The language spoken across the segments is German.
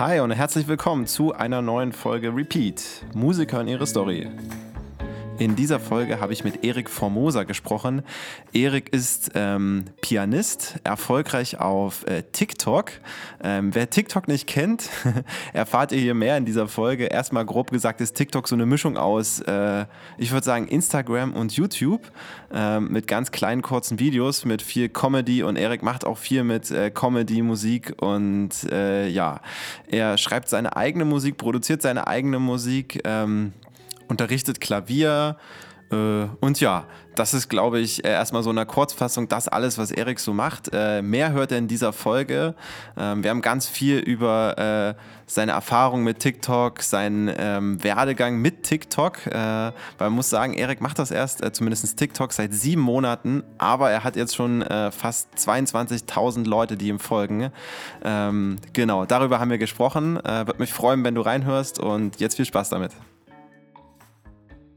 Hi und herzlich willkommen zu einer neuen Folge Repeat. Musiker und ihre Story. In dieser Folge habe ich mit Erik Formosa gesprochen. Erik ist ähm, Pianist, erfolgreich auf äh, TikTok. Ähm, wer TikTok nicht kennt, erfahrt ihr hier mehr in dieser Folge. Erstmal grob gesagt ist TikTok so eine Mischung aus, äh, ich würde sagen, Instagram und YouTube äh, mit ganz kleinen kurzen Videos, mit viel Comedy und Erik macht auch viel mit äh, Comedy, Musik und äh, ja, er schreibt seine eigene Musik, produziert seine eigene Musik. Ähm, unterrichtet Klavier. Äh, und ja, das ist, glaube ich, erstmal so eine Kurzfassung, das alles, was Erik so macht. Äh, mehr hört er in dieser Folge. Ähm, wir haben ganz viel über äh, seine Erfahrung mit TikTok, seinen ähm, Werdegang mit TikTok. weil man muss sagen, Erik macht das erst, zumindest TikTok, seit sieben Monaten, aber er hat jetzt schon fast 22.000 Leute, die ihm folgen. Ähm, genau, darüber haben wir gesprochen. Würde mich freuen, wenn du reinhörst und jetzt viel Spaß damit.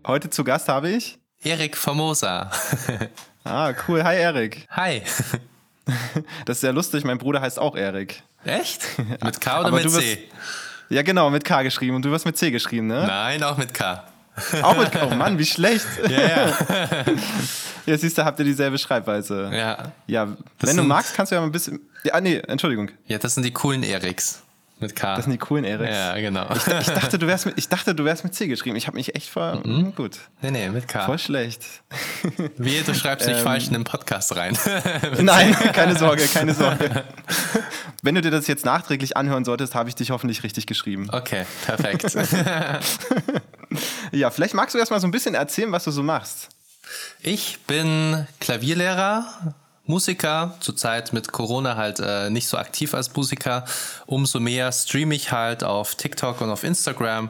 Heute zu Gast habe ich Erik Formosa. ah, cool. Hi, Erik. Hi. Das ist sehr lustig. Mein Bruder heißt auch Erik. Echt? Mit K oder mit C? ja, genau, mit K geschrieben. Und du wirst mit C geschrieben, ne? Nein, auch mit K. Auch mit K. Oh Mann, wie schlecht. Ja, ja. Jetzt siehst du, habt ihr dieselbe Schreibweise. Ja. Ja, wenn du magst, kannst du ja mal ein bisschen. Ja, nee, Entschuldigung. Ja, das sind die coolen Eriks. Mit K. Das sind die coolen Eriks. Ja, genau. Ich, ich, dachte, du wärst mit, ich dachte, du wärst mit C geschrieben. Ich habe mich echt vor. Mhm. Hm, gut. Nee, nee, mit K. Voll schlecht. Wie, du schreibst nicht ähm, falsch in den Podcast rein. Nein, keine Sorge, keine Sorge. Wenn du dir das jetzt nachträglich anhören solltest, habe ich dich hoffentlich richtig geschrieben. Okay, perfekt. ja, vielleicht magst du erst mal so ein bisschen erzählen, was du so machst. Ich bin Klavierlehrer Musiker, zurzeit mit Corona halt äh, nicht so aktiv als Musiker. Umso mehr streame ich halt auf TikTok und auf Instagram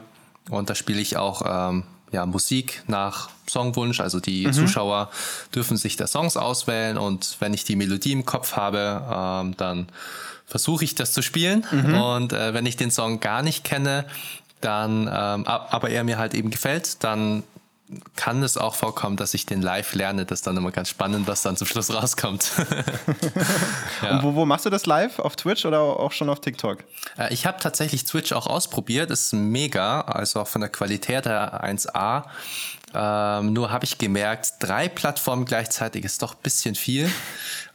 und da spiele ich auch ähm, ja, Musik nach Songwunsch. Also die mhm. Zuschauer dürfen sich da Songs auswählen und wenn ich die Melodie im Kopf habe, ähm, dann versuche ich das zu spielen. Mhm. Und äh, wenn ich den Song gar nicht kenne, dann, ähm, aber er mir halt eben gefällt, dann kann es auch vorkommen, dass ich den live lerne. Das ist dann immer ganz spannend, was dann zum Schluss rauskommt. ja. Und wo, wo, machst du das live? Auf Twitch oder auch schon auf TikTok? Äh, ich habe tatsächlich Twitch auch ausprobiert. Das ist mega, also auch von der Qualität her 1A. Ähm, nur habe ich gemerkt, drei Plattformen gleichzeitig ist doch ein bisschen viel.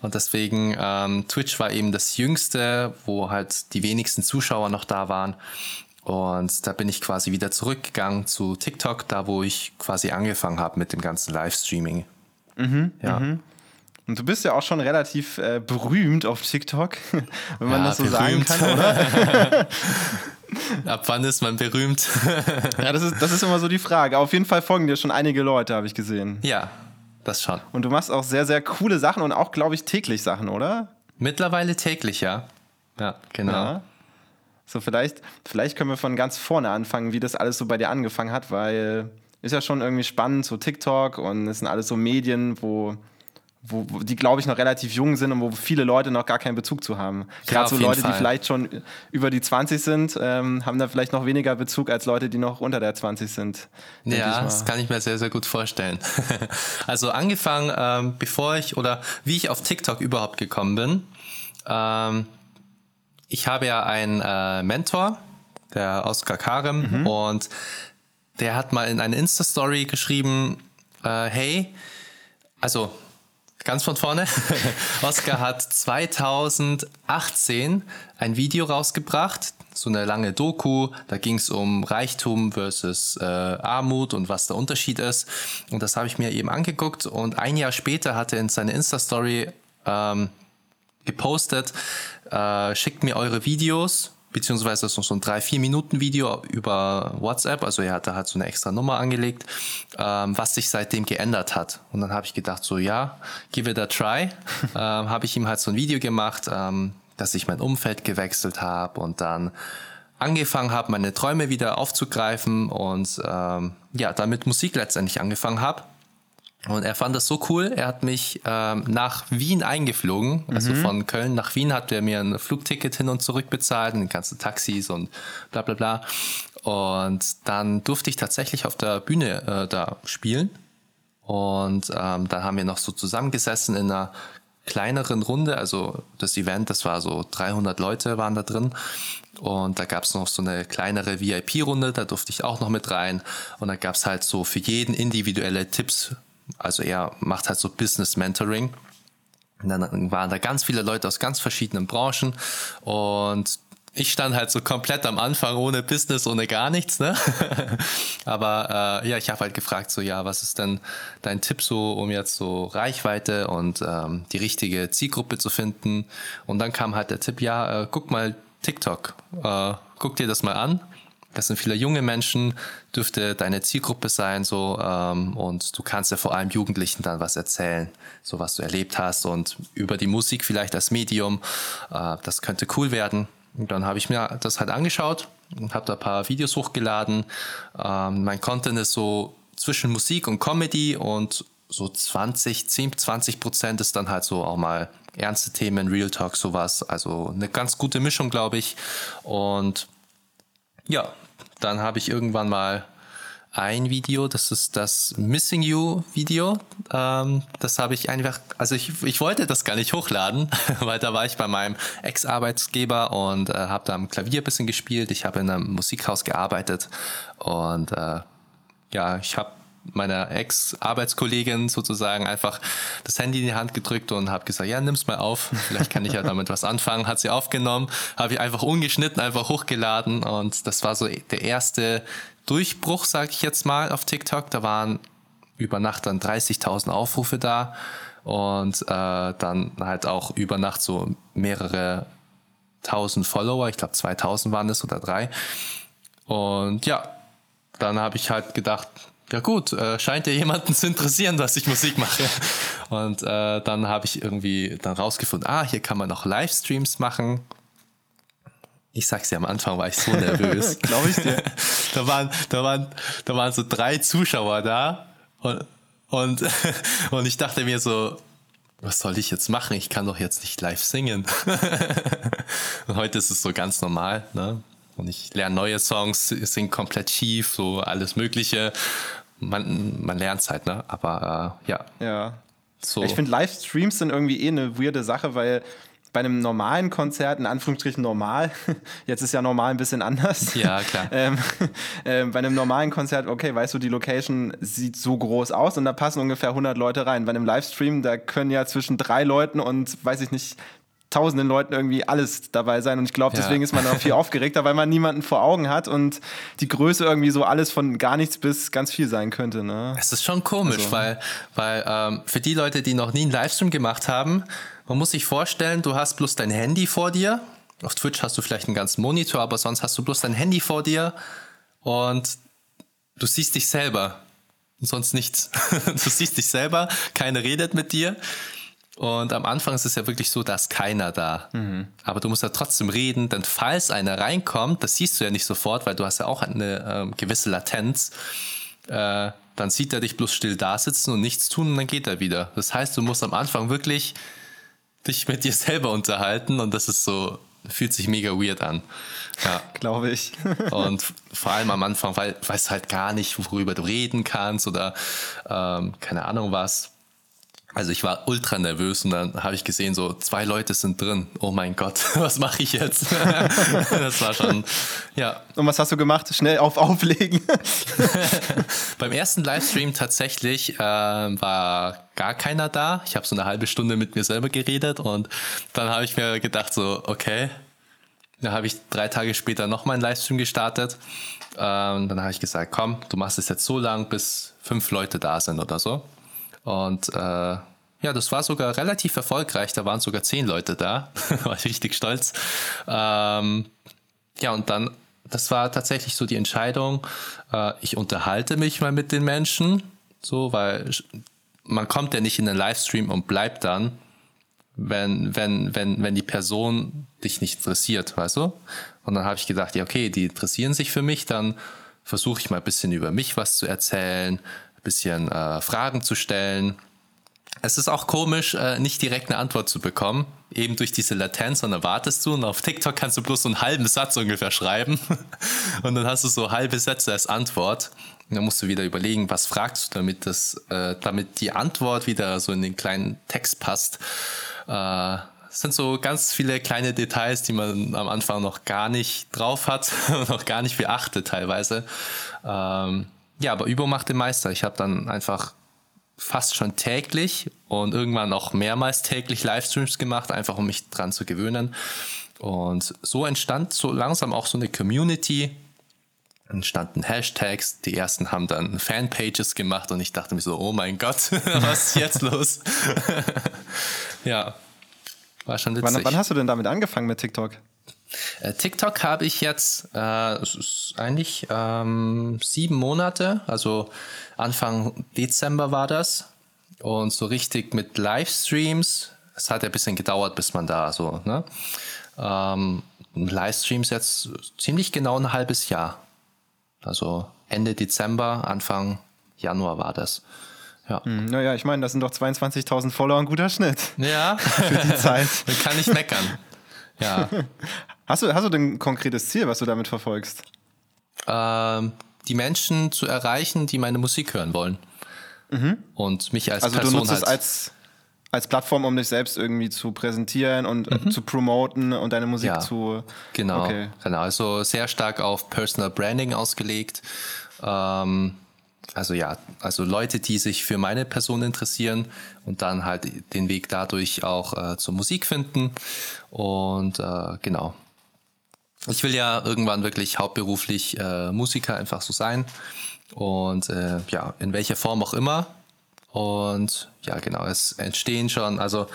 Und deswegen, ähm, Twitch war eben das jüngste, wo halt die wenigsten Zuschauer noch da waren. Und da bin ich quasi wieder zurückgegangen zu TikTok, da wo ich quasi angefangen habe mit dem ganzen Livestreaming. Mhm, ja. Mhm. Und du bist ja auch schon relativ äh, berühmt auf TikTok, wenn man ja, das so berühmt. sagen kann, oder? Ab wann ist man berühmt? ja, das ist, das ist immer so die Frage. Auf jeden Fall folgen dir schon einige Leute, habe ich gesehen. Ja, das schon. Und du machst auch sehr, sehr coole Sachen und auch, glaube ich, täglich Sachen, oder? Mittlerweile täglich, ja. Ja, genau. Ja. So, vielleicht, vielleicht können wir von ganz vorne anfangen, wie das alles so bei dir angefangen hat, weil ist ja schon irgendwie spannend, so TikTok und es sind alles so Medien, wo, wo, wo die, glaube ich, noch relativ jung sind und wo viele Leute noch gar keinen Bezug zu haben. Gerade ja, so Leute, Fall. die vielleicht schon über die 20 sind, ähm, haben da vielleicht noch weniger Bezug als Leute, die noch unter der 20 sind. Ja, das kann ich mir sehr, sehr gut vorstellen. also angefangen, ähm, bevor ich oder wie ich auf TikTok überhaupt gekommen bin. Ähm, ich habe ja einen äh, Mentor, der Oskar Karem, mhm. und der hat mal in eine Insta-Story geschrieben, äh, hey, also ganz von vorne, Oskar hat 2018 ein Video rausgebracht, so eine lange Doku, da ging es um Reichtum versus äh, Armut und was der Unterschied ist. Und das habe ich mir eben angeguckt und ein Jahr später hat er in seine Insta-Story ähm, gepostet, äh, schickt mir eure Videos, beziehungsweise ist noch so ein 3-4 Minuten Video über WhatsApp, also er hat da halt so eine extra Nummer angelegt, ähm, was sich seitdem geändert hat. Und dann habe ich gedacht, so ja, give it a try. ähm, habe ich ihm halt so ein Video gemacht, ähm, dass ich mein Umfeld gewechselt habe und dann angefangen habe, meine Träume wieder aufzugreifen und ähm, ja, damit Musik letztendlich angefangen habe. Und er fand das so cool. Er hat mich ähm, nach Wien eingeflogen. Also mhm. von Köln nach Wien hat er mir ein Flugticket hin und zurück bezahlt, die ganzen Taxis und bla bla bla. Und dann durfte ich tatsächlich auf der Bühne äh, da spielen. Und ähm, dann haben wir noch so zusammengesessen in einer kleineren Runde. Also das Event, das war so 300 Leute waren da drin. Und da gab es noch so eine kleinere VIP-Runde, da durfte ich auch noch mit rein. Und da gab es halt so für jeden individuelle Tipps. Also er macht halt so Business Mentoring. Und dann waren da ganz viele Leute aus ganz verschiedenen Branchen. Und ich stand halt so komplett am Anfang ohne Business, ohne gar nichts, ne? Aber äh, ja, ich habe halt gefragt, so ja, was ist denn dein Tipp so, um jetzt so Reichweite und ähm, die richtige Zielgruppe zu finden? Und dann kam halt der Tipp, ja, äh, guck mal TikTok, äh, guck dir das mal an. Das sind viele junge Menschen, dürfte deine Zielgruppe sein, so ähm, und du kannst ja vor allem Jugendlichen dann was erzählen, so was du erlebt hast und über die Musik vielleicht als Medium. Äh, das könnte cool werden. Und dann habe ich mir das halt angeschaut und habe da ein paar Videos hochgeladen. Ähm, mein Content ist so zwischen Musik und Comedy und so 20, 10, 20 Prozent ist dann halt so auch mal ernste Themen, Real Talk, sowas. Also eine ganz gute Mischung, glaube ich. Und ja, dann habe ich irgendwann mal ein Video, das ist das Missing You Video. Ähm, das habe ich einfach, also ich, ich wollte das gar nicht hochladen, weil da war ich bei meinem Ex-Arbeitsgeber und äh, habe da am Klavier ein bisschen gespielt. Ich habe in einem Musikhaus gearbeitet und äh, ja, ich habe meiner Ex-Arbeitskollegin sozusagen einfach das Handy in die Hand gedrückt und habe gesagt, ja, nimm's mal auf, vielleicht kann ich ja damit was anfangen. Hat sie aufgenommen, habe ich einfach ungeschnitten, einfach hochgeladen und das war so der erste Durchbruch, sage ich jetzt mal, auf TikTok. Da waren über Nacht dann 30.000 Aufrufe da und äh, dann halt auch über Nacht so mehrere tausend Follower, ich glaube 2000 waren es oder drei. Und ja, dann habe ich halt gedacht, ja gut, äh, scheint ja jemanden zu interessieren, dass ich Musik mache. Und äh, dann habe ich irgendwie dann rausgefunden, ah, hier kann man noch Livestreams machen. Ich sag's dir, am Anfang war ich so nervös. Glaube ich dir. da, waren, da, waren, da waren so drei Zuschauer da und, und, und ich dachte mir so, was soll ich jetzt machen? Ich kann doch jetzt nicht live singen. und heute ist es so ganz normal, ne? Und ich lerne neue Songs, singe komplett schief, so alles Mögliche. Man, man lernt es halt, ne? Aber äh, ja. Ja. So. Ich finde, Livestreams sind irgendwie eh eine weirde Sache, weil bei einem normalen Konzert, in Anführungsstrichen normal, jetzt ist ja normal ein bisschen anders. Ja, klar. ähm, äh, bei einem normalen Konzert, okay, weißt du, die Location sieht so groß aus und da passen ungefähr 100 Leute rein. Bei einem Livestream, da können ja zwischen drei Leuten und, weiß ich nicht, tausenden Leuten irgendwie alles dabei sein. Und ich glaube, deswegen ja. ist man auch viel aufgeregter, weil man niemanden vor Augen hat und die Größe irgendwie so alles von gar nichts bis ganz viel sein könnte. Ne? Es ist schon komisch, also. weil, weil ähm, für die Leute, die noch nie einen Livestream gemacht haben, man muss sich vorstellen, du hast bloß dein Handy vor dir. Auf Twitch hast du vielleicht einen ganzen Monitor, aber sonst hast du bloß dein Handy vor dir und du siehst dich selber. Und sonst nichts. du siehst dich selber, keiner redet mit dir. Und am Anfang ist es ja wirklich so, da ist keiner da. Mhm. Aber du musst ja trotzdem reden, denn falls einer reinkommt, das siehst du ja nicht sofort, weil du hast ja auch eine ähm, gewisse Latenz. Äh, dann sieht er dich bloß still da sitzen und nichts tun und dann geht er wieder. Das heißt, du musst am Anfang wirklich dich mit dir selber unterhalten und das ist so, fühlt sich mega weird an. Ja. Glaube ich. und vor allem am Anfang, weil weißt halt gar nicht, worüber du reden kannst oder ähm, keine Ahnung was. Also ich war ultra nervös und dann habe ich gesehen, so zwei Leute sind drin. Oh mein Gott, was mache ich jetzt? das war schon, ja. Und was hast du gemacht? Schnell auf Auflegen? Beim ersten Livestream tatsächlich äh, war gar keiner da. Ich habe so eine halbe Stunde mit mir selber geredet und dann habe ich mir gedacht, so, okay. Dann habe ich drei Tage später noch mal einen Livestream gestartet. Ähm, dann habe ich gesagt, komm, du machst es jetzt so lang, bis fünf Leute da sind oder so. Und äh, ja, das war sogar relativ erfolgreich. Da waren sogar zehn Leute da. war ich richtig stolz. Ähm, ja, und dann, das war tatsächlich so die Entscheidung. Äh, ich unterhalte mich mal mit den Menschen, so, weil man kommt ja nicht in den Livestream und bleibt dann, wenn, wenn, wenn, wenn die Person dich nicht interessiert, weißt du? Und dann habe ich gedacht, ja, okay, die interessieren sich für mich, dann versuche ich mal ein bisschen über mich was zu erzählen, bisschen äh, Fragen zu stellen. Es ist auch komisch, äh, nicht direkt eine Antwort zu bekommen, eben durch diese Latenz, sondern wartest du und auf TikTok kannst du bloß so einen halben Satz ungefähr schreiben und dann hast du so halbe Sätze als Antwort. Und dann musst du wieder überlegen, was fragst du, damit das, äh, damit die Antwort wieder so in den kleinen Text passt. Äh, es sind so ganz viele kleine Details, die man am Anfang noch gar nicht drauf hat, noch gar nicht beachtet teilweise. Ähm, ja, aber Übung macht den Meister. Ich habe dann einfach fast schon täglich und irgendwann auch mehrmals täglich Livestreams gemacht, einfach um mich dran zu gewöhnen. Und so entstand so langsam auch so eine Community, entstanden Hashtags, die ersten haben dann Fanpages gemacht und ich dachte mir so, oh mein Gott, was ist jetzt los? ja, war schon witzig. Wann, wann, hast du denn damit angefangen mit TikTok? Äh, TikTok habe ich jetzt, äh, eigentlich ähm, sieben Monate, also Anfang Dezember war das. Und so richtig mit Livestreams, es hat ja ein bisschen gedauert, bis man da so, ne? Ähm, Livestreams jetzt ziemlich genau ein halbes Jahr. Also Ende Dezember, Anfang Januar war das. Ja. Hm, naja, ich meine, das sind doch 22.000 Follower ein guter Schnitt. Ja. Für die Zeit. Man kann nicht meckern. Ja. Hast du, hast du denn ein konkretes Ziel, was du damit verfolgst? Ähm, die Menschen zu erreichen, die meine Musik hören wollen. Mhm. Und mich als also Person du nutzt halt es als, als Plattform, um dich selbst irgendwie zu präsentieren und mhm. zu promoten und deine Musik ja, zu. Genau, okay. genau. Also sehr stark auf Personal Branding ausgelegt. Ähm, also ja, also Leute, die sich für meine Person interessieren und dann halt den Weg dadurch auch äh, zur Musik finden. Und äh, genau. Ich will ja irgendwann wirklich hauptberuflich äh, Musiker einfach so sein. Und äh, ja, in welcher Form auch immer. Und ja, genau, es entstehen schon, also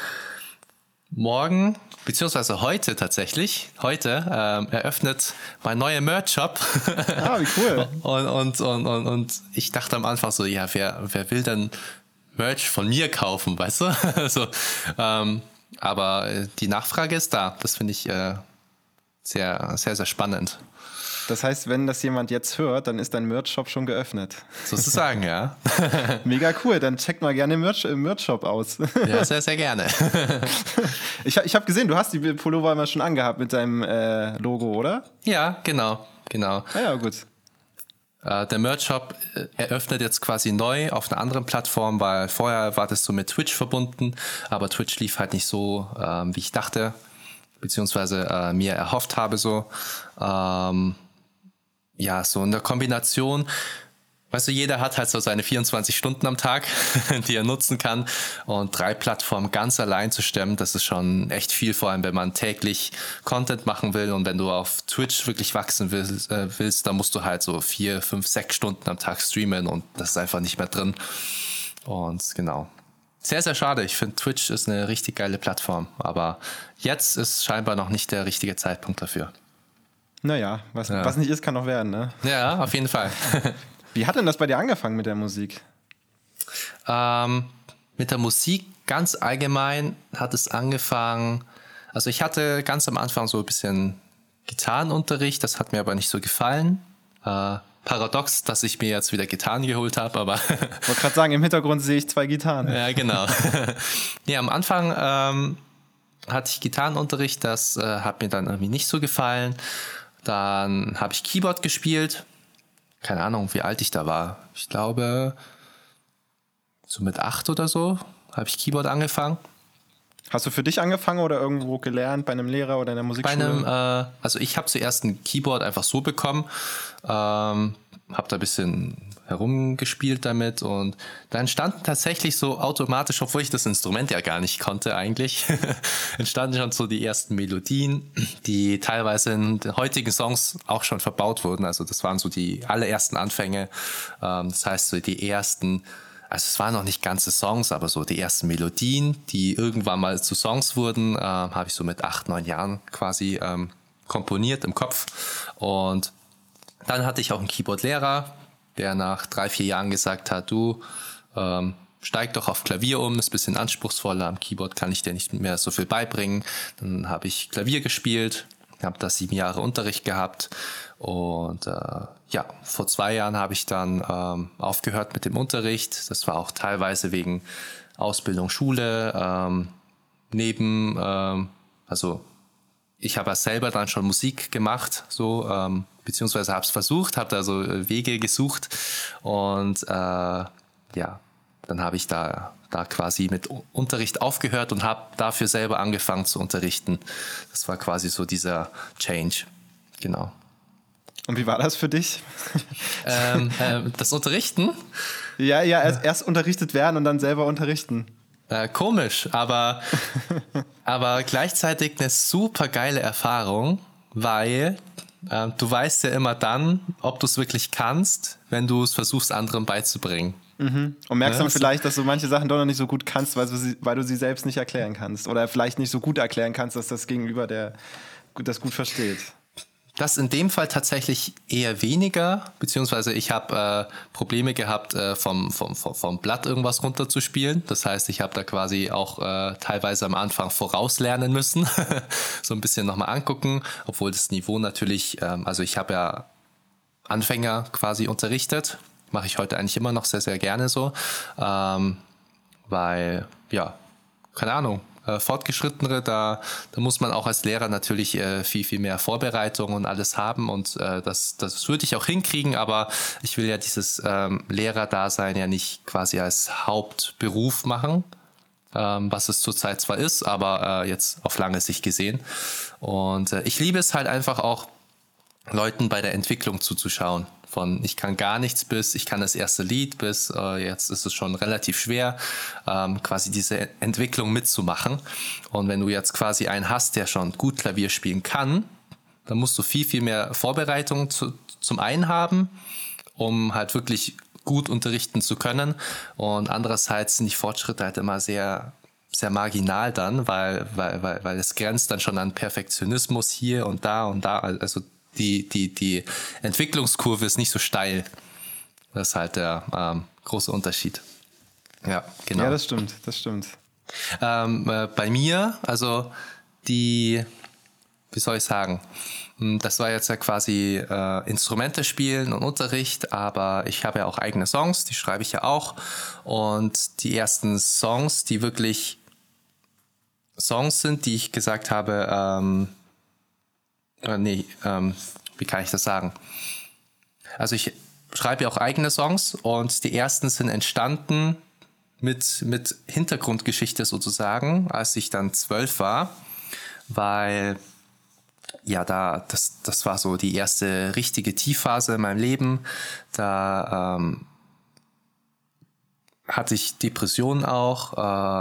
morgen, beziehungsweise heute tatsächlich, heute ähm, eröffnet mein neuer Merch-Shop. Ah, wie cool. und, und, und, und, und ich dachte am Anfang so, ja, wer, wer will denn Merch von mir kaufen, weißt du? also, ähm, aber äh, die Nachfrage ist da. Das finde ich äh, sehr, sehr, sehr spannend. Das heißt, wenn das jemand jetzt hört, dann ist dein Merch-Shop schon geöffnet. Sozusagen, ja. Mega cool, dann check mal gerne Merch, im Merch-Shop aus. ja, sehr, sehr gerne. ich ich habe gesehen, du hast die Pullover immer schon angehabt mit deinem äh, Logo, oder? Ja, genau, genau. Ah ja, gut. Äh, der Merch-Shop äh, eröffnet jetzt quasi neu auf einer anderen Plattform, weil vorher war das so mit Twitch verbunden, aber Twitch lief halt nicht so, ähm, wie ich dachte, beziehungsweise äh, mir erhofft habe so. Ähm, ja, so in der Kombination, weißt du, jeder hat halt so seine 24 Stunden am Tag, die er nutzen kann. Und drei Plattformen ganz allein zu stemmen, das ist schon echt viel, vor allem wenn man täglich Content machen will. Und wenn du auf Twitch wirklich wachsen willst, äh, willst dann musst du halt so vier, fünf, sechs Stunden am Tag streamen und das ist einfach nicht mehr drin. Und genau. Sehr, sehr schade. Ich finde, Twitch ist eine richtig geile Plattform. Aber jetzt ist scheinbar noch nicht der richtige Zeitpunkt dafür. Naja, was, ja. was nicht ist, kann noch werden, ne? Ja, auf jeden Fall. Wie hat denn das bei dir angefangen mit der Musik? Ähm, mit der Musik ganz allgemein hat es angefangen. Also ich hatte ganz am Anfang so ein bisschen Gitarrenunterricht, das hat mir aber nicht so gefallen. Äh, paradox, dass ich mir jetzt wieder Gitarren geholt habe, aber. ich wollte gerade sagen, im Hintergrund sehe ich zwei Gitarren. ja, genau. nee, am Anfang ähm, hatte ich Gitarrenunterricht, das äh, hat mir dann irgendwie nicht so gefallen. Dann habe ich Keyboard gespielt. Keine Ahnung, wie alt ich da war. Ich glaube, so mit acht oder so habe ich Keyboard angefangen. Hast du für dich angefangen oder irgendwo gelernt bei einem Lehrer oder in der Musikschule? Bei einem, äh, also ich habe zuerst ein Keyboard einfach so bekommen, ähm, habe da ein bisschen herumgespielt damit und da entstanden tatsächlich so automatisch, obwohl ich das Instrument ja gar nicht konnte eigentlich, entstanden schon so die ersten Melodien, die teilweise in den heutigen Songs auch schon verbaut wurden. Also das waren so die allerersten Anfänge. Ähm, das heißt so die ersten also es waren noch nicht ganze Songs, aber so die ersten Melodien, die irgendwann mal zu Songs wurden, äh, habe ich so mit acht, neun Jahren quasi ähm, komponiert im Kopf. Und dann hatte ich auch einen Keyboard-Lehrer, der nach drei, vier Jahren gesagt hat, du ähm, steig doch auf Klavier um, ist ein bisschen anspruchsvoller, am Keyboard kann ich dir nicht mehr so viel beibringen. Dann habe ich Klavier gespielt, habe da sieben Jahre Unterricht gehabt und äh, ja, vor zwei Jahren habe ich dann ähm, aufgehört mit dem Unterricht. Das war auch teilweise wegen Ausbildung, Schule, ähm, neben, ähm, also ich habe selber dann schon Musik gemacht, so ähm, beziehungsweise habe es versucht, habe da so äh, Wege gesucht und äh, ja, dann habe ich da, da quasi mit Unterricht aufgehört und habe dafür selber angefangen zu unterrichten. Das war quasi so dieser Change. Genau. Und wie war das für dich? Ähm, äh, das Unterrichten? Ja, ja, erst, erst, unterrichtet werden und dann selber unterrichten. Äh, komisch, aber, aber gleichzeitig eine super geile Erfahrung, weil äh, du weißt ja immer dann, ob du es wirklich kannst, wenn du es versuchst, anderen beizubringen. Mhm. Und merkst ja, dann vielleicht, dass du manche Sachen doch noch nicht so gut kannst, weil du, sie, weil du sie selbst nicht erklären kannst. Oder vielleicht nicht so gut erklären kannst, dass das Gegenüber der, das gut versteht. Das in dem Fall tatsächlich eher weniger, beziehungsweise ich habe äh, Probleme gehabt, äh, vom, vom, vom Blatt irgendwas runterzuspielen. Das heißt, ich habe da quasi auch äh, teilweise am Anfang vorauslernen müssen, so ein bisschen nochmal angucken, obwohl das Niveau natürlich, ähm, also ich habe ja Anfänger quasi unterrichtet, mache ich heute eigentlich immer noch sehr, sehr gerne so, ähm, weil, ja, keine Ahnung, äh, Fortgeschrittenere, da, da muss man auch als Lehrer natürlich äh, viel, viel mehr Vorbereitung und alles haben und äh, das, das würde ich auch hinkriegen, aber ich will ja dieses ähm, Lehrerdasein ja nicht quasi als Hauptberuf machen, ähm, was es zurzeit zwar ist, aber äh, jetzt auf lange Sicht gesehen. Und äh, ich liebe es halt einfach auch, Leuten bei der Entwicklung zuzuschauen. Von ich kann gar nichts bis ich kann das erste Lied bis äh, jetzt ist es schon relativ schwer, ähm, quasi diese Entwicklung mitzumachen. Und wenn du jetzt quasi einen hast, der schon gut Klavier spielen kann, dann musst du viel, viel mehr Vorbereitung zu, zum einen haben, um halt wirklich gut unterrichten zu können. Und andererseits sind die Fortschritte halt immer sehr sehr marginal dann, weil, weil, weil, weil es grenzt dann schon an Perfektionismus hier und da und da. Also die, die, die Entwicklungskurve ist nicht so steil. Das ist halt der ähm, große Unterschied. Ja, genau. Ja, das stimmt, das stimmt. Ähm, äh, bei mir, also die, wie soll ich sagen, hm, das war jetzt ja quasi äh, Instrumente spielen und Unterricht, aber ich habe ja auch eigene Songs, die schreibe ich ja auch. Und die ersten Songs, die wirklich Songs sind, die ich gesagt habe, ähm, äh, nee, ähm, wie kann ich das sagen? Also ich schreibe ja auch eigene Songs und die ersten sind entstanden mit, mit Hintergrundgeschichte sozusagen, als ich dann zwölf war, weil ja, da, das, das war so die erste richtige Tiefphase in meinem Leben. Da ähm, hatte ich Depressionen auch.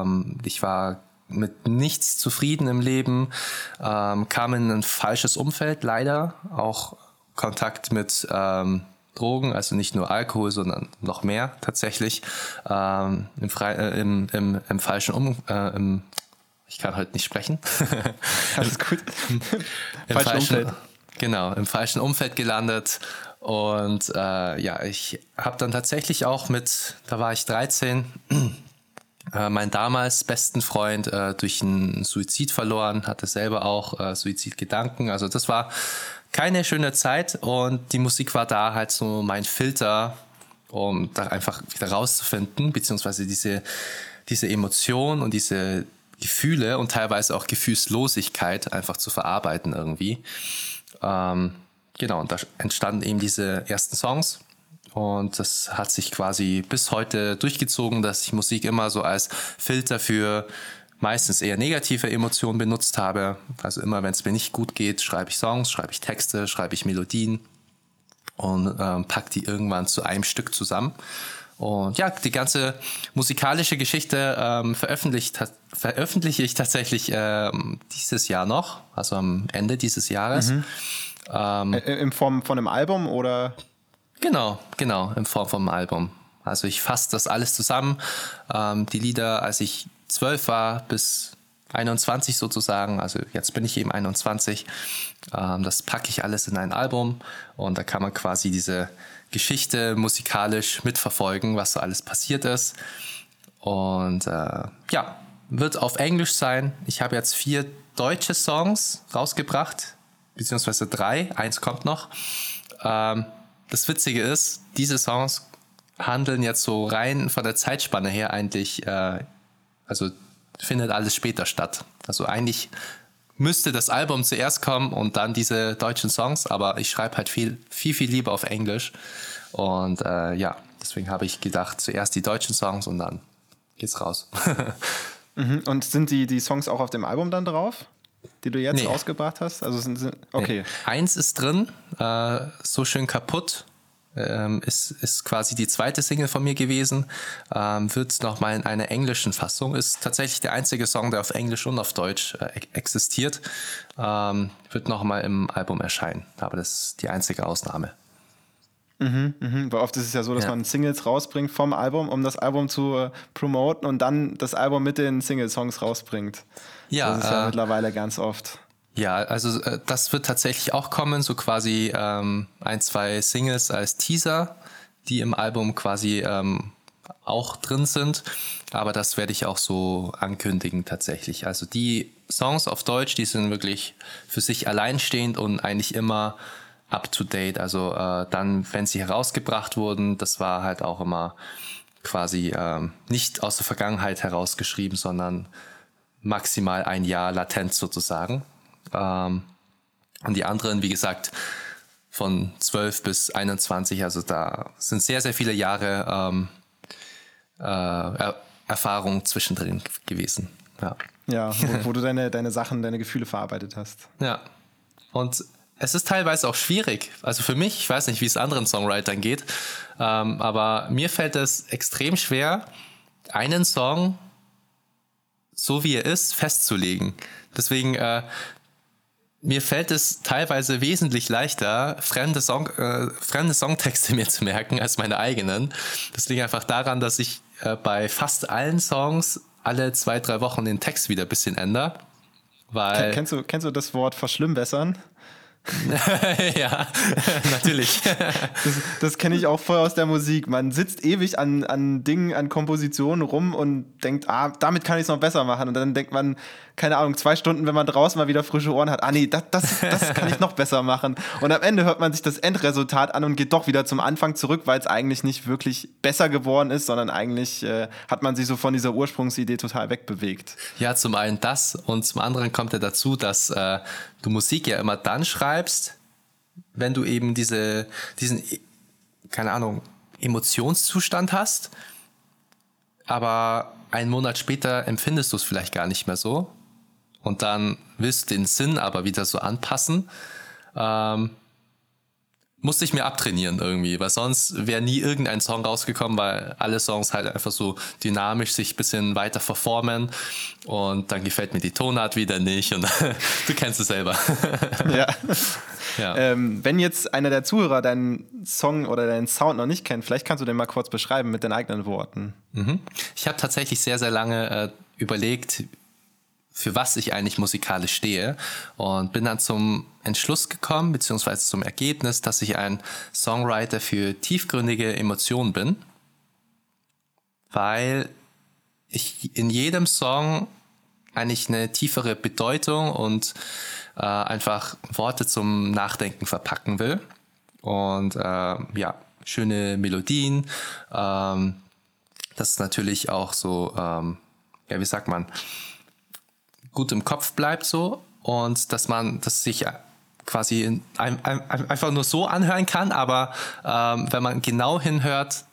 Ähm, ich war mit nichts zufrieden im Leben, ähm, kam in ein falsches Umfeld, leider. Auch Kontakt mit ähm, Drogen, also nicht nur Alkohol, sondern noch mehr tatsächlich. Ähm, im, äh, im, im, im, falschen Um äh, im, ich kann heute nicht sprechen. Alles gut. Im falschen, falschen Umfeld. Genau, im falschen Umfeld gelandet. Und äh, ja, ich habe dann tatsächlich auch mit, da war ich 13, äh, meinen damals besten Freund äh, durch einen Suizid verloren, hatte selber auch äh, Suizidgedanken. Also das war keine schöne Zeit und die Musik war da halt so mein Filter, um da einfach wieder rauszufinden, beziehungsweise diese, diese Emotion und diese Gefühle und teilweise auch Gefühlslosigkeit einfach zu verarbeiten irgendwie. Ähm, genau, und da entstanden eben diese ersten Songs. Und das hat sich quasi bis heute durchgezogen, dass ich Musik immer so als Filter für meistens eher negative Emotionen benutzt habe. Also immer, wenn es mir nicht gut geht, schreibe ich Songs, schreibe ich Texte, schreibe ich Melodien und ähm, pack die irgendwann zu einem Stück zusammen. Und ja, die ganze musikalische Geschichte ähm, veröffentlicht, veröffentliche ich tatsächlich ähm, dieses Jahr noch, also am Ende dieses Jahres. Mhm. Ähm, in Form von einem Album oder? Genau, genau, in Form vom Album. Also ich fasse das alles zusammen. Ähm, die Lieder, als ich zwölf war, bis 21 sozusagen, also jetzt bin ich eben 21, ähm, das packe ich alles in ein Album und da kann man quasi diese Geschichte musikalisch mitverfolgen, was so alles passiert ist. Und äh, ja, wird auf Englisch sein. Ich habe jetzt vier deutsche Songs rausgebracht, beziehungsweise drei, eins kommt noch. Ähm, das Witzige ist, diese Songs handeln jetzt so rein von der Zeitspanne her eigentlich, äh, also findet alles später statt. Also eigentlich müsste das Album zuerst kommen und dann diese deutschen Songs, aber ich schreibe halt viel, viel, viel lieber auf Englisch. Und äh, ja, Deswegen habe ich gedacht, zuerst die deutschen Songs und dann geht's raus. mhm. Und sind die, die Songs auch auf dem Album dann drauf? Die du jetzt nee. rausgebracht hast? Also sind, sind okay. Nee. Eins ist drin, äh, so schön kaputt ähm, ist, ist quasi die zweite Single von mir gewesen. Ähm, wird nochmal in einer englischen Fassung. Ist tatsächlich der einzige Song, der auf Englisch und auf Deutsch äh, existiert. Ähm, wird nochmal im Album erscheinen. Aber das ist die einzige Ausnahme. Mhm, mhm. Weil oft ist es ja so, dass ja. man Singles rausbringt vom Album, um das Album zu äh, promoten und dann das Album mit den Single-Songs rausbringt. Ja, das ist ja äh, mittlerweile ganz oft. Ja, also äh, das wird tatsächlich auch kommen, so quasi ähm, ein, zwei Singles als Teaser, die im Album quasi ähm, auch drin sind. Aber das werde ich auch so ankündigen tatsächlich. Also die Songs auf Deutsch, die sind wirklich für sich alleinstehend und eigentlich immer up to date. Also äh, dann, wenn sie herausgebracht wurden, das war halt auch immer quasi ähm, nicht aus der Vergangenheit herausgeschrieben, sondern maximal ein Jahr latent sozusagen. Ähm, und die anderen, wie gesagt, von 12 bis 21, also da sind sehr, sehr viele Jahre ähm, äh, er Erfahrung zwischendrin gewesen. Ja, ja wo, wo du deine, deine Sachen, deine Gefühle verarbeitet hast. Ja. Und es ist teilweise auch schwierig. Also für mich, ich weiß nicht, wie es anderen Songwritern geht, ähm, aber mir fällt es extrem schwer, einen Song so wie er ist festzulegen. Deswegen äh, mir fällt es teilweise wesentlich leichter, fremde, Song, äh, fremde Songtexte mir zu merken als meine eigenen. Das liegt einfach daran, dass ich äh, bei fast allen Songs alle zwei, drei Wochen den Text wieder ein bisschen ändere. Weil kennst, du, kennst du das Wort verschlimmbessern? ja, natürlich. Das, das kenne ich auch voll aus der Musik. Man sitzt ewig an, an Dingen, an Kompositionen rum und denkt, ah, damit kann ich es noch besser machen. Und dann denkt man, keine Ahnung, zwei Stunden, wenn man draußen mal wieder frische Ohren hat, ah nee, das, das, das kann ich noch besser machen. Und am Ende hört man sich das Endresultat an und geht doch wieder zum Anfang zurück, weil es eigentlich nicht wirklich besser geworden ist, sondern eigentlich äh, hat man sich so von dieser Ursprungsidee total wegbewegt. Ja, zum einen das und zum anderen kommt ja dazu, dass äh, du Musik ja immer dann schreibst, wenn du eben diese, diesen, keine Ahnung, Emotionszustand hast, aber einen Monat später empfindest du es vielleicht gar nicht mehr so und dann willst du den Sinn aber wieder so anpassen, ähm, musste ich mir abtrainieren irgendwie, weil sonst wäre nie irgendein Song rausgekommen, weil alle Songs halt einfach so dynamisch sich ein bisschen weiter verformen und dann gefällt mir die Tonart wieder nicht und du kennst es selber. ja. ja. Ähm, wenn jetzt einer der Zuhörer deinen Song oder deinen Sound noch nicht kennt, vielleicht kannst du den mal kurz beschreiben mit deinen eigenen Worten. Mhm. Ich habe tatsächlich sehr, sehr lange äh, überlegt, für was ich eigentlich musikalisch stehe und bin dann zum Entschluss gekommen, beziehungsweise zum Ergebnis, dass ich ein Songwriter für tiefgründige Emotionen bin, weil ich in jedem Song eigentlich eine tiefere Bedeutung und äh, einfach Worte zum Nachdenken verpacken will. Und äh, ja, schöne Melodien. Ähm, das ist natürlich auch so, ähm, ja, wie sagt man, gut im Kopf bleibt so und dass man das sich quasi ein, ein, einfach nur so anhören kann, aber ähm, wenn man genau hinhört,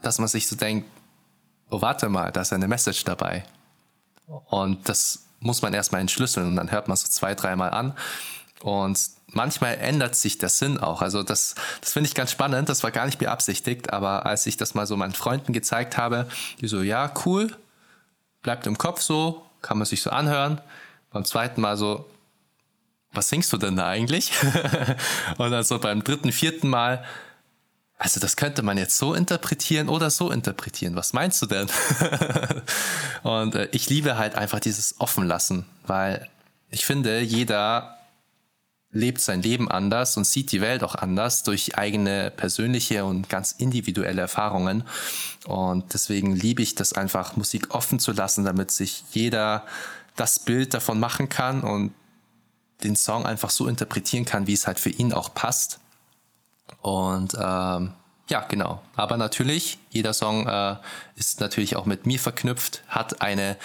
dass man sich so denkt, oh warte mal, da ist eine Message dabei. Und das muss man erstmal entschlüsseln und dann hört man so zwei, dreimal an. Und manchmal ändert sich der Sinn auch. Also das, das finde ich ganz spannend. Das war gar nicht beabsichtigt, aber als ich das mal so meinen Freunden gezeigt habe, die so, ja, cool, bleibt im Kopf so, kann man sich so anhören. Beim zweiten Mal so, was singst du denn da eigentlich? und dann so beim dritten, vierten Mal, also das könnte man jetzt so interpretieren oder so interpretieren. Was meinst du denn? und äh, ich liebe halt einfach dieses Offenlassen, weil ich finde, jeder lebt sein Leben anders und sieht die Welt auch anders durch eigene persönliche und ganz individuelle Erfahrungen. Und deswegen liebe ich das einfach, Musik offen zu lassen, damit sich jeder das Bild davon machen kann und den Song einfach so interpretieren kann, wie es halt für ihn auch passt. Und ähm, ja, genau. Aber natürlich, jeder Song äh, ist natürlich auch mit mir verknüpft, hat eine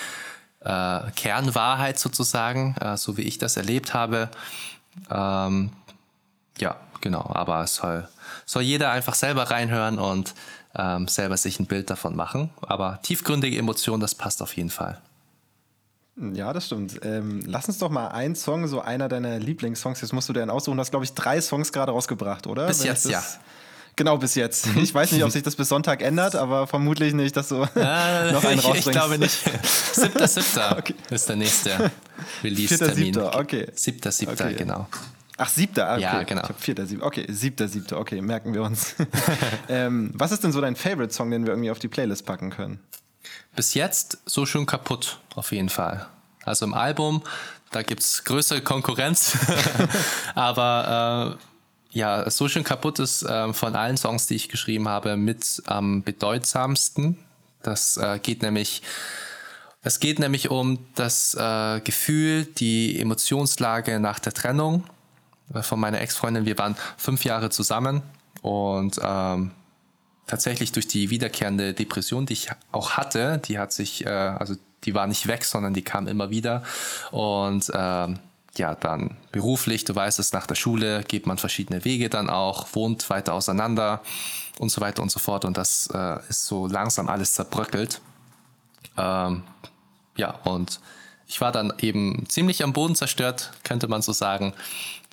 äh, Kernwahrheit sozusagen, äh, so wie ich das erlebt habe. Ähm, ja, genau. Aber es soll, soll jeder einfach selber reinhören und ähm, selber sich ein Bild davon machen. Aber tiefgründige Emotionen, das passt auf jeden Fall. Ja, das stimmt. Ähm, lass uns doch mal einen Song, so einer deiner Lieblingssongs, jetzt musst du dir einen aussuchen. Du hast, glaube ich, drei Songs gerade rausgebracht, oder? Bis Wenn jetzt, ja. Genau, bis jetzt. Ich weiß nicht, ob sich das bis Sonntag ändert, aber vermutlich nicht, dass du äh, noch einen rausbringst. Ich, glaube nicht. Siebter, siebter okay. ist der nächste Release-Termin. Siebter, okay. Siebter, siebter, okay. genau. Ach, siebter, okay. Ja, genau. Ich hab vierter, siebter. Okay, siebter, siebter, okay, merken wir uns. ähm, was ist denn so dein Favorite-Song, den wir irgendwie auf die Playlist packen können? Bis jetzt so schön kaputt, auf jeden Fall. Also im Album, da gibt es größere Konkurrenz. Aber äh, ja, so schön kaputt ist äh, von allen Songs, die ich geschrieben habe, mit am bedeutsamsten. Das äh, geht nämlich es geht nämlich um das äh, Gefühl, die Emotionslage nach der Trennung äh, von meiner Ex-Freundin. Wir waren fünf Jahre zusammen und ähm, tatsächlich durch die wiederkehrende Depression, die ich auch hatte, die hat sich, äh, also die war nicht weg, sondern die kam immer wieder. Und ähm, ja, dann beruflich, du weißt es, nach der Schule geht man verschiedene Wege dann auch, wohnt weiter auseinander und so weiter und so fort. Und das äh, ist so langsam alles zerbröckelt. Ähm, ja, und ich war dann eben ziemlich am Boden zerstört, könnte man so sagen.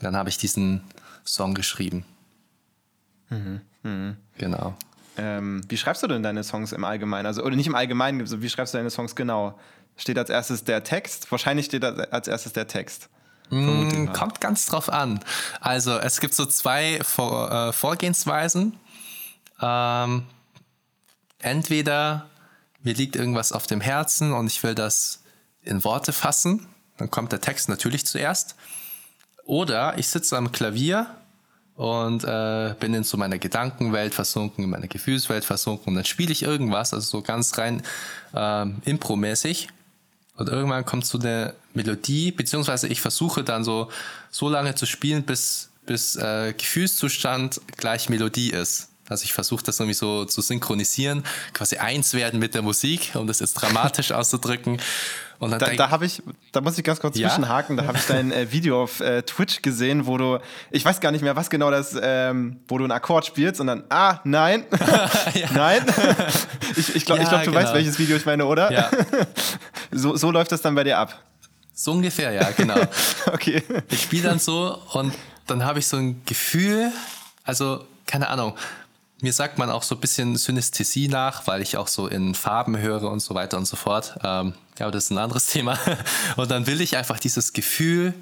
Dann habe ich diesen Song geschrieben. Mhm. Mhm. Genau. Ähm, wie schreibst du denn deine Songs im Allgemeinen? Also, oder nicht im Allgemeinen, wie schreibst du deine Songs genau? Steht als erstes der Text? Wahrscheinlich steht als erstes der Text. Mm, kommt ganz drauf an. Also es gibt so zwei Vor äh, Vorgehensweisen. Ähm, entweder mir liegt irgendwas auf dem Herzen und ich will das in Worte fassen, dann kommt der Text natürlich zuerst. Oder ich sitze am Klavier und äh, bin in so meiner Gedankenwelt versunken, in meiner Gefühlswelt versunken und dann spiele ich irgendwas, also so ganz rein ähm, impromäßig. Und irgendwann kommt so eine Melodie, beziehungsweise ich versuche dann so, so lange zu spielen, bis, bis äh, Gefühlszustand gleich Melodie ist. Also ich versuche das irgendwie so zu synchronisieren, quasi eins werden mit der Musik, um das jetzt dramatisch auszudrücken. Da, da habe ich, da muss ich ganz kurz ja? zwischenhaken, da habe ich dein äh, Video auf äh, Twitch gesehen, wo du, ich weiß gar nicht mehr, was genau das, ähm, wo du einen Akkord spielst und dann, ah, nein, nein. ich ich glaube, ja, glaub, du genau. weißt, welches Video ich meine, oder? Ja. so, so läuft das dann bei dir ab. So ungefähr, ja, genau. okay. Ich spiele dann so und dann habe ich so ein Gefühl, also keine Ahnung, mir sagt man auch so ein bisschen Synästhesie nach, weil ich auch so in Farben höre und so weiter und so fort. Ähm, ja, aber das ist ein anderes Thema. Und dann will ich einfach dieses Gefühl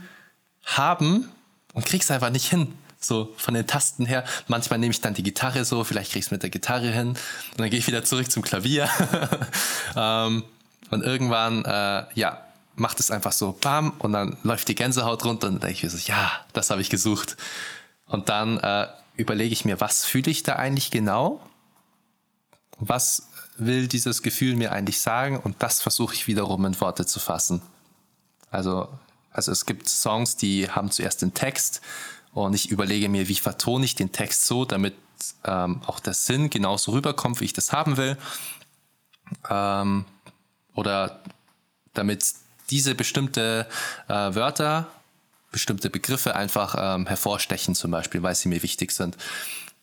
haben und krieg's einfach nicht hin. So von den Tasten her. Manchmal nehme ich dann die Gitarre so, vielleicht krieg's mit der Gitarre hin. Und dann gehe ich wieder zurück zum Klavier. ähm, und irgendwann, äh, ja, macht es einfach so bam und dann läuft die Gänsehaut runter und dann denke ich mir so, ja, das habe ich gesucht. Und dann äh, überlege ich mir, was fühle ich da eigentlich genau? Was will dieses Gefühl mir eigentlich sagen? Und das versuche ich wiederum in Worte zu fassen. Also, also es gibt Songs, die haben zuerst den Text und ich überlege mir, wie vertone ich den Text so, damit ähm, auch der Sinn genauso rüberkommt, wie ich das haben will. Ähm, oder damit diese bestimmte äh, Wörter bestimmte Begriffe einfach ähm, hervorstechen, zum Beispiel, weil sie mir wichtig sind.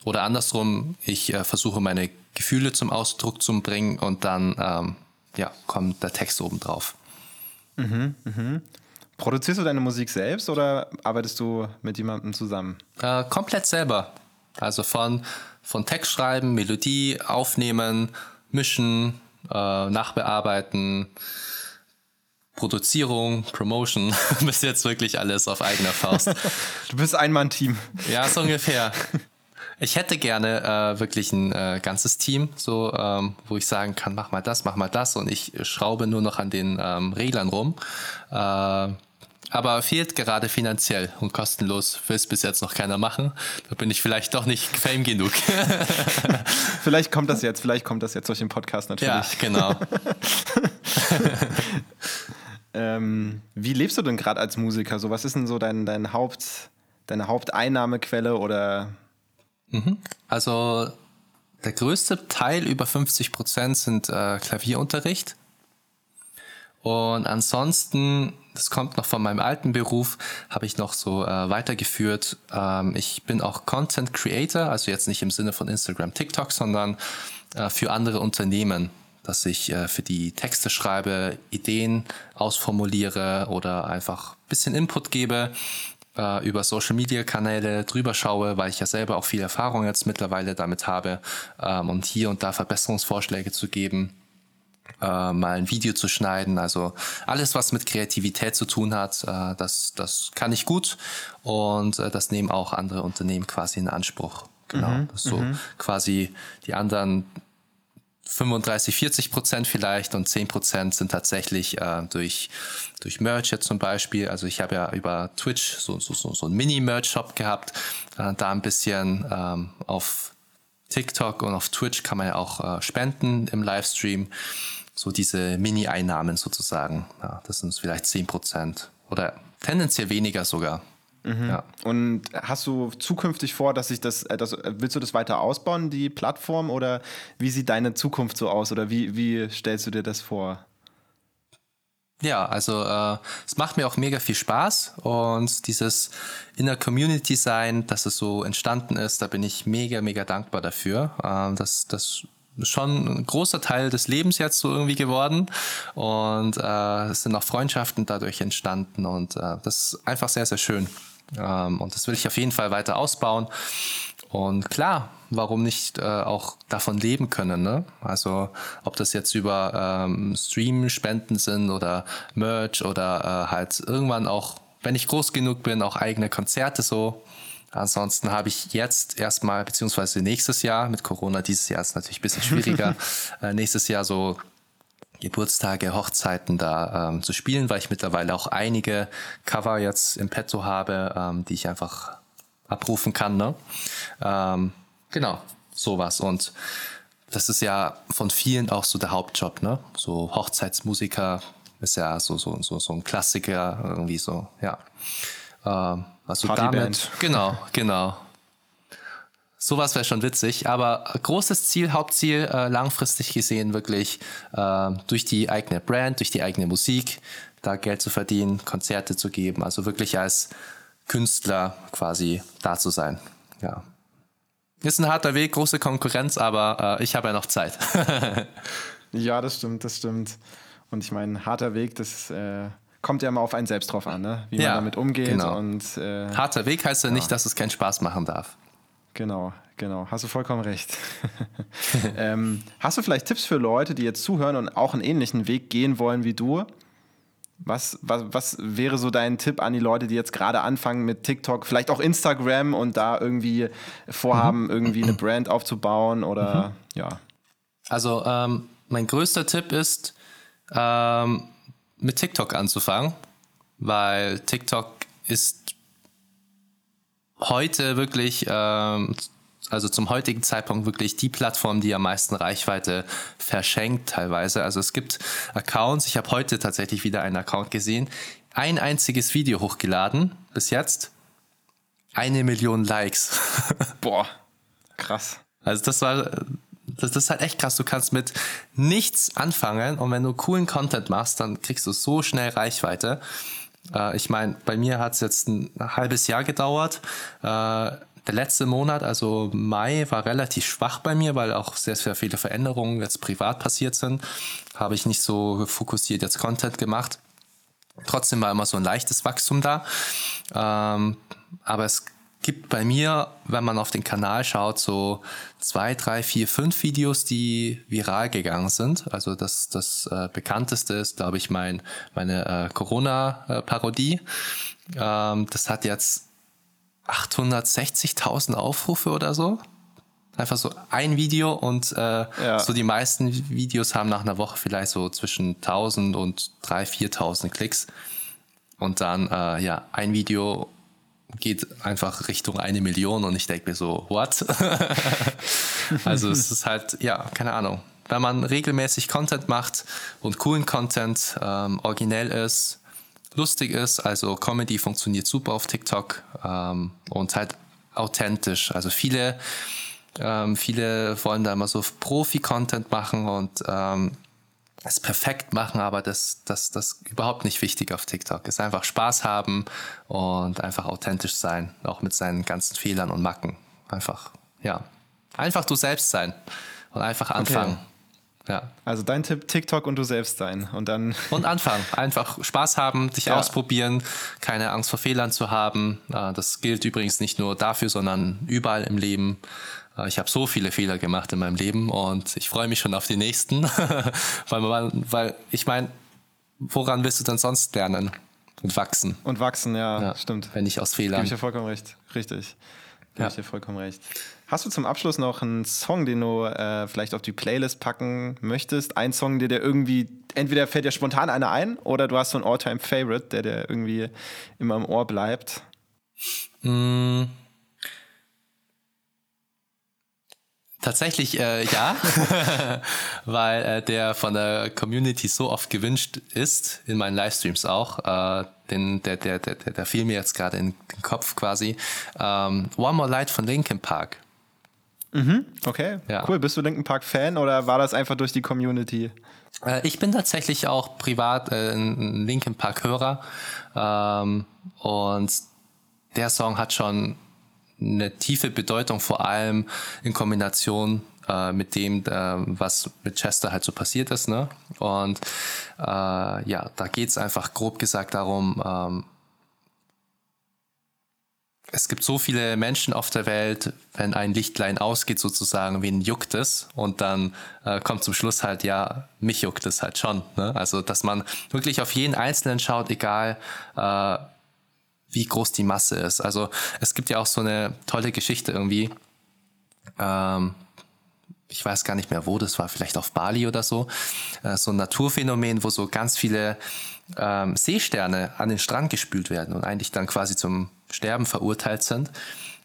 Oder andersrum, ich äh, versuche meine Gefühle zum Ausdruck zu bringen und dann ähm, ja, kommt der Text oben drauf. Mhm, mhm. Produzierst du deine Musik selbst oder arbeitest du mit jemandem zusammen? Äh, komplett selber. Also von, von Text schreiben, Melodie aufnehmen, mischen, äh, nachbearbeiten, Produzierung, Promotion, bis jetzt wirklich alles auf eigener Faust. Du bist ein Mann-Team. Ja, so ungefähr. Ich hätte gerne äh, wirklich ein äh, ganzes Team, so ähm, wo ich sagen kann, mach mal das, mach mal das und ich schraube nur noch an den ähm, Reglern rum. Äh, aber fehlt gerade finanziell und kostenlos will es bis jetzt noch keiner machen. Da bin ich vielleicht doch nicht fame genug. vielleicht kommt das jetzt, vielleicht kommt das jetzt durch den Podcast natürlich. Ja, genau. Ähm, wie lebst du denn gerade als Musiker? So, was ist denn so dein, dein Haupt, deine Haupteinnahmequelle oder? Mhm. Also der größte Teil, über 50 Prozent, sind äh, Klavierunterricht. Und ansonsten das kommt noch von meinem alten Beruf, habe ich noch so äh, weitergeführt. Ähm, ich bin auch Content Creator, also jetzt nicht im Sinne von Instagram, TikTok, sondern äh, für andere Unternehmen, dass ich äh, für die Texte schreibe, Ideen ausformuliere oder einfach ein bisschen Input gebe äh, über Social Media Kanäle drüber schaue, weil ich ja selber auch viel Erfahrung jetzt mittlerweile damit habe ähm, und hier und da Verbesserungsvorschläge zu geben äh, mal ein Video zu schneiden. Also alles, was mit Kreativität zu tun hat, äh, das, das kann ich gut und äh, das nehmen auch andere Unternehmen quasi in Anspruch. Genau, mhm, so mhm. quasi die anderen 35, 40 Prozent vielleicht und 10 Prozent sind tatsächlich äh, durch, durch Merch jetzt zum Beispiel. Also ich habe ja über Twitch so, so, so, so einen Mini-Merch-Shop gehabt, äh, da ein bisschen ähm, auf TikTok und auf Twitch kann man ja auch äh, spenden im Livestream so diese Mini-Einnahmen sozusagen. Ja, das sind vielleicht 10 Prozent oder tendenziell weniger sogar. Mhm. Ja. Und hast du zukünftig vor, dass ich das, äh, das, äh, willst du das weiter ausbauen, die Plattform, oder wie sieht deine Zukunft so aus oder wie, wie stellst du dir das vor? Ja, also äh, es macht mir auch mega viel Spaß und dieses in der Community sein, dass es so entstanden ist, da bin ich mega, mega dankbar dafür. Ähm, das, das schon ein großer Teil des Lebens jetzt so irgendwie geworden und äh, es sind auch Freundschaften dadurch entstanden und äh, das ist einfach sehr, sehr schön. Ähm, und das will ich auf jeden Fall weiter ausbauen. Und klar, warum nicht äh, auch davon leben können? Ne? Also ob das jetzt über ähm, Stream-Spenden sind oder Merch oder äh, halt irgendwann auch, wenn ich groß genug bin, auch eigene Konzerte so Ansonsten habe ich jetzt erstmal, beziehungsweise nächstes Jahr, mit Corona dieses Jahr ist natürlich ein bisschen schwieriger, äh, nächstes Jahr so Geburtstage, Hochzeiten da ähm, zu spielen, weil ich mittlerweile auch einige Cover jetzt im Petto habe, ähm, die ich einfach abrufen kann. Ne? Ähm, genau, sowas. Und das ist ja von vielen auch so der Hauptjob, ne? So Hochzeitsmusiker ist ja so, so, so, so ein Klassiker, irgendwie so, ja. Ähm, also damit, genau, genau. Sowas wäre schon witzig, aber großes Ziel, Hauptziel, äh, langfristig gesehen wirklich äh, durch die eigene Brand, durch die eigene Musik, da Geld zu verdienen, Konzerte zu geben, also wirklich als Künstler quasi da zu sein. Ja. Ist ein harter Weg, große Konkurrenz, aber äh, ich habe ja noch Zeit. ja, das stimmt, das stimmt. Und ich meine, harter Weg, das äh, kommt ja immer auf einen selbst drauf an, ne? wie ja, man damit umgeht. Genau. Und, äh, Harter Weg heißt ja, ja nicht, dass es keinen Spaß machen darf. Genau, genau. Hast du vollkommen recht. ähm, hast du vielleicht Tipps für Leute, die jetzt zuhören und auch einen ähnlichen Weg gehen wollen wie du? Was, was, was wäre so dein Tipp an die Leute, die jetzt gerade anfangen mit TikTok, vielleicht auch Instagram und da irgendwie vorhaben, mhm. irgendwie eine Brand aufzubauen oder mhm. ja? Also ähm, mein größter Tipp ist, ähm, mit TikTok anzufangen, weil TikTok ist heute wirklich, ähm, also zum heutigen Zeitpunkt wirklich die Plattform, die am meisten Reichweite verschenkt teilweise. Also es gibt Accounts, ich habe heute tatsächlich wieder einen Account gesehen, ein einziges Video hochgeladen bis jetzt, eine Million Likes. Boah, krass. Also das war das, das ist halt echt krass. Du kannst mit nichts anfangen und wenn du coolen Content machst, dann kriegst du so schnell Reichweite. Äh, ich meine, bei mir hat es jetzt ein halbes Jahr gedauert. Äh, der letzte Monat, also Mai, war relativ schwach bei mir, weil auch sehr, sehr viele Veränderungen jetzt privat passiert sind. Habe ich nicht so fokussiert jetzt Content gemacht. Trotzdem war immer so ein leichtes Wachstum da. Ähm, aber es gibt bei mir, wenn man auf den Kanal schaut, so zwei, drei, vier, fünf Videos, die viral gegangen sind. Also das, das äh, bekannteste ist, glaube ich, mein, meine äh, Corona-Parodie. Ähm, das hat jetzt 860.000 Aufrufe oder so. Einfach so ein Video und äh, ja. so die meisten Videos haben nach einer Woche vielleicht so zwischen 1000 und 3.000, 4.000 Klicks. Und dann, äh, ja, ein Video geht einfach Richtung eine Million und ich denke mir so, what? also es ist halt, ja, keine Ahnung. Wenn man regelmäßig Content macht und coolen Content, ähm, originell ist, lustig ist, also Comedy funktioniert super auf TikTok ähm, und halt authentisch. Also viele, ähm, viele wollen da immer so Profi-Content machen und ähm, es perfekt machen, aber das, das, das überhaupt nicht wichtig auf TikTok. Es ist einfach Spaß haben und einfach authentisch sein, auch mit seinen ganzen Fehlern und Macken. Einfach, ja. Einfach du selbst sein und einfach anfangen. Okay. Ja. Also dein Tipp, TikTok und du selbst sein. Und dann. Und anfangen. Einfach Spaß haben, dich ja. ausprobieren, keine Angst vor Fehlern zu haben. Äh, das gilt übrigens nicht nur dafür, sondern überall im Leben. Äh, ich habe so viele Fehler gemacht in meinem Leben und ich freue mich schon auf die nächsten. weil, man, weil ich meine, woran willst du denn sonst lernen? Und wachsen. Und wachsen, ja, ja stimmt. Wenn nicht aus Fehlern. Gebe ich dir vollkommen recht. Richtig. Gebe ja. ich dir vollkommen recht. Hast du zum Abschluss noch einen Song, den du äh, vielleicht auf die Playlist packen möchtest? Ein Song, der dir irgendwie, entweder fällt dir spontan einer ein oder du hast so einen All-Time-Favorite, der dir irgendwie immer im Ohr bleibt? Mm. Tatsächlich äh, ja, weil äh, der von der Community so oft gewünscht ist, in meinen Livestreams auch. Äh, den, der, der, der, der fiel mir jetzt gerade in den Kopf quasi. Ähm, One More Light von Linkin Park. Mhm, okay, ja. cool. Bist du Linkin Park Fan oder war das einfach durch die Community? Äh, ich bin tatsächlich auch privat äh, ein Linkin Park Hörer ähm, und der Song hat schon eine tiefe Bedeutung, vor allem in Kombination äh, mit dem, äh, was mit Chester halt so passiert ist. Ne? Und äh, ja, da geht es einfach grob gesagt darum, ähm, es gibt so viele Menschen auf der Welt, wenn ein Lichtlein ausgeht sozusagen, wen juckt es? Und dann äh, kommt zum Schluss halt, ja, mich juckt es halt schon. Ne? Also, dass man wirklich auf jeden Einzelnen schaut, egal äh, wie groß die Masse ist. Also es gibt ja auch so eine tolle Geschichte irgendwie. Ähm, ich weiß gar nicht mehr, wo das war, vielleicht auf Bali oder so. Äh, so ein Naturphänomen, wo so ganz viele ähm, Seesterne an den Strand gespült werden und eigentlich dann quasi zum Sterben verurteilt sind.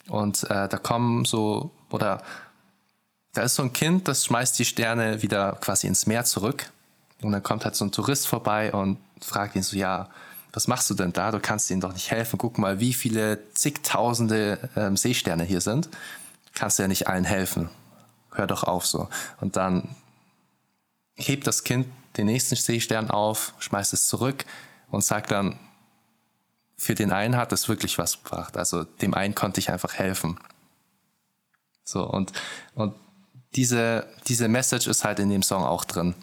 Und äh, da kommen so, oder da ist so ein Kind, das schmeißt die Sterne wieder quasi ins Meer zurück. Und dann kommt halt so ein Tourist vorbei und fragt ihn so, ja, was machst du denn da? Du kannst ihnen doch nicht helfen. Guck mal, wie viele zigtausende ähm, Seesterne hier sind. Kannst ja nicht allen helfen. Hör doch auf so. Und dann hebt das Kind den nächsten Seestern auf, schmeißt es zurück und sagt dann, für den einen hat es wirklich was gebracht. Also dem einen konnte ich einfach helfen. So, und, und diese, diese Message ist halt in dem Song auch drin.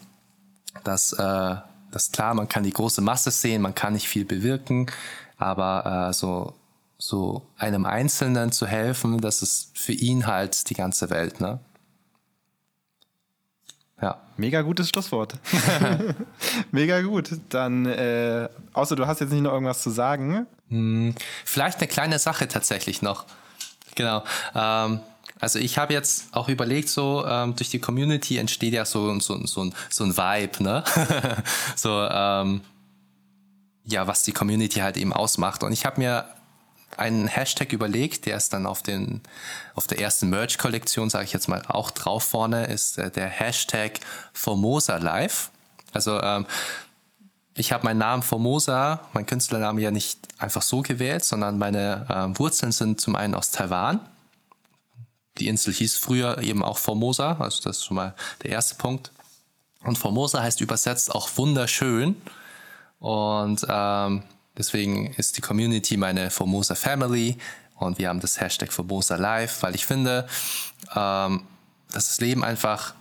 Dass, äh, dass klar, man kann die große Masse sehen, man kann nicht viel bewirken, aber äh, so, so einem Einzelnen zu helfen, das ist für ihn halt die ganze Welt, ne? Ja. Mega gutes Schlusswort. Mega gut. Dann, äh, außer du hast jetzt nicht noch irgendwas zu sagen. Hm, vielleicht eine kleine Sache tatsächlich noch. Genau. Ähm, also ich habe jetzt auch überlegt, so ähm, durch die Community entsteht ja so, so, so, so ein Vibe, ne? so, ähm, ja, was die Community halt eben ausmacht. Und ich habe mir einen Hashtag überlegt, der ist dann auf, den, auf der ersten Merch-Kollektion, sage ich jetzt mal, auch drauf vorne, ist äh, der Hashtag Formosa Live. Also ähm, ich habe meinen Namen Formosa, meinen Künstlernamen ja nicht einfach so gewählt, sondern meine äh, Wurzeln sind zum einen aus Taiwan. Die Insel hieß früher eben auch Formosa, also das ist schon mal der erste Punkt. Und Formosa heißt übersetzt auch wunderschön. Und ähm, Deswegen ist die Community meine Formosa Family und wir haben das Hashtag Formosa Live, weil ich finde, ähm, dass das Leben einfach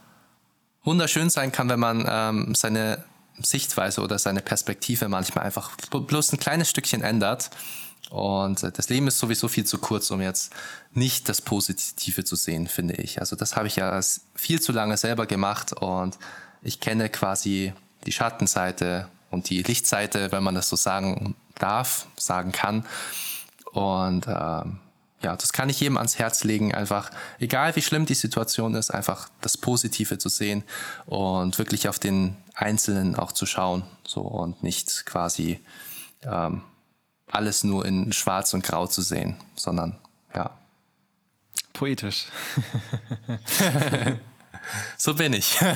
wunderschön sein kann, wenn man ähm, seine Sichtweise oder seine Perspektive manchmal einfach bloß ein kleines Stückchen ändert. Und äh, das Leben ist sowieso viel zu kurz, um jetzt nicht das Positive zu sehen, finde ich. Also das habe ich ja viel zu lange selber gemacht und ich kenne quasi die Schattenseite und die Lichtseite, wenn man das so sagen darf, sagen kann. Und ähm, ja, das kann ich jedem ans Herz legen, einfach, egal wie schlimm die Situation ist, einfach das Positive zu sehen und wirklich auf den Einzelnen auch zu schauen, so und nicht quasi ähm, alles nur in Schwarz und Grau zu sehen, sondern ja. Poetisch. so bin ich.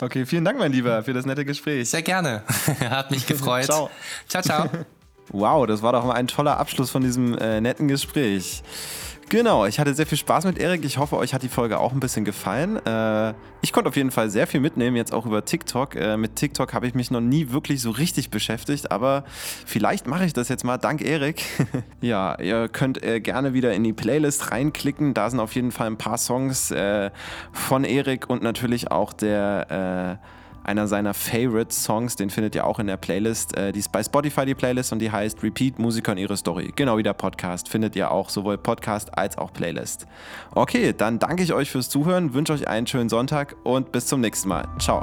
Okay, vielen Dank, mein Lieber, für das nette Gespräch. Sehr gerne. Hat mich gefreut. ciao. Ciao, ciao. Wow, das war doch mal ein toller Abschluss von diesem äh, netten Gespräch. Genau, ich hatte sehr viel Spaß mit Erik. Ich hoffe, euch hat die Folge auch ein bisschen gefallen. Äh, ich konnte auf jeden Fall sehr viel mitnehmen, jetzt auch über TikTok. Äh, mit TikTok habe ich mich noch nie wirklich so richtig beschäftigt, aber vielleicht mache ich das jetzt mal. Dank Erik. ja, ihr könnt äh, gerne wieder in die Playlist reinklicken. Da sind auf jeden Fall ein paar Songs von Erik und natürlich auch der einer seiner Favorite Songs, den findet ihr auch in der Playlist. Äh, die ist bei Spotify die Playlist und die heißt Repeat Musiker und ihre Story. Genau wie der Podcast. Findet ihr auch sowohl Podcast als auch Playlist. Okay, dann danke ich euch fürs Zuhören, wünsche euch einen schönen Sonntag und bis zum nächsten Mal. Ciao.